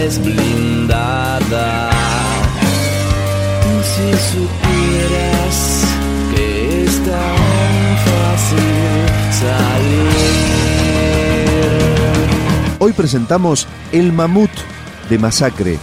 traes blindada. Si supieras que es tan fácil salir. Hoy presentamos El Mamut de Masacre.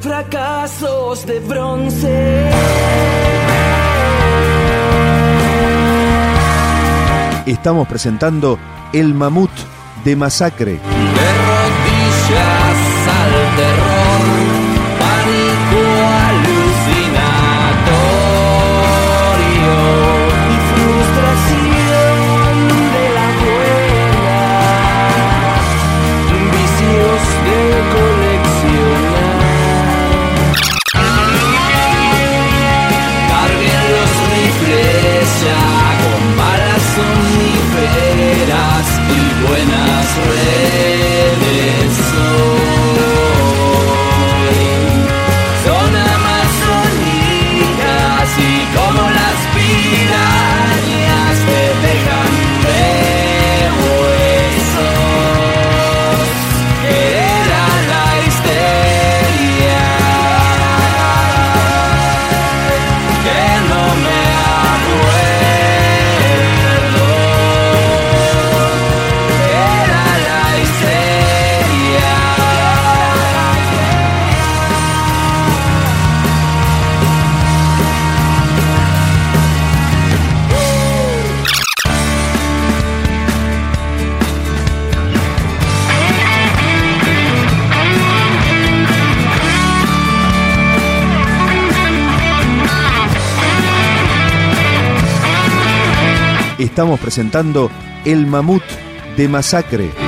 Fracasos de bronce. Estamos presentando El Mamut de Masacre. estamos presentando El Mamut de Masacre.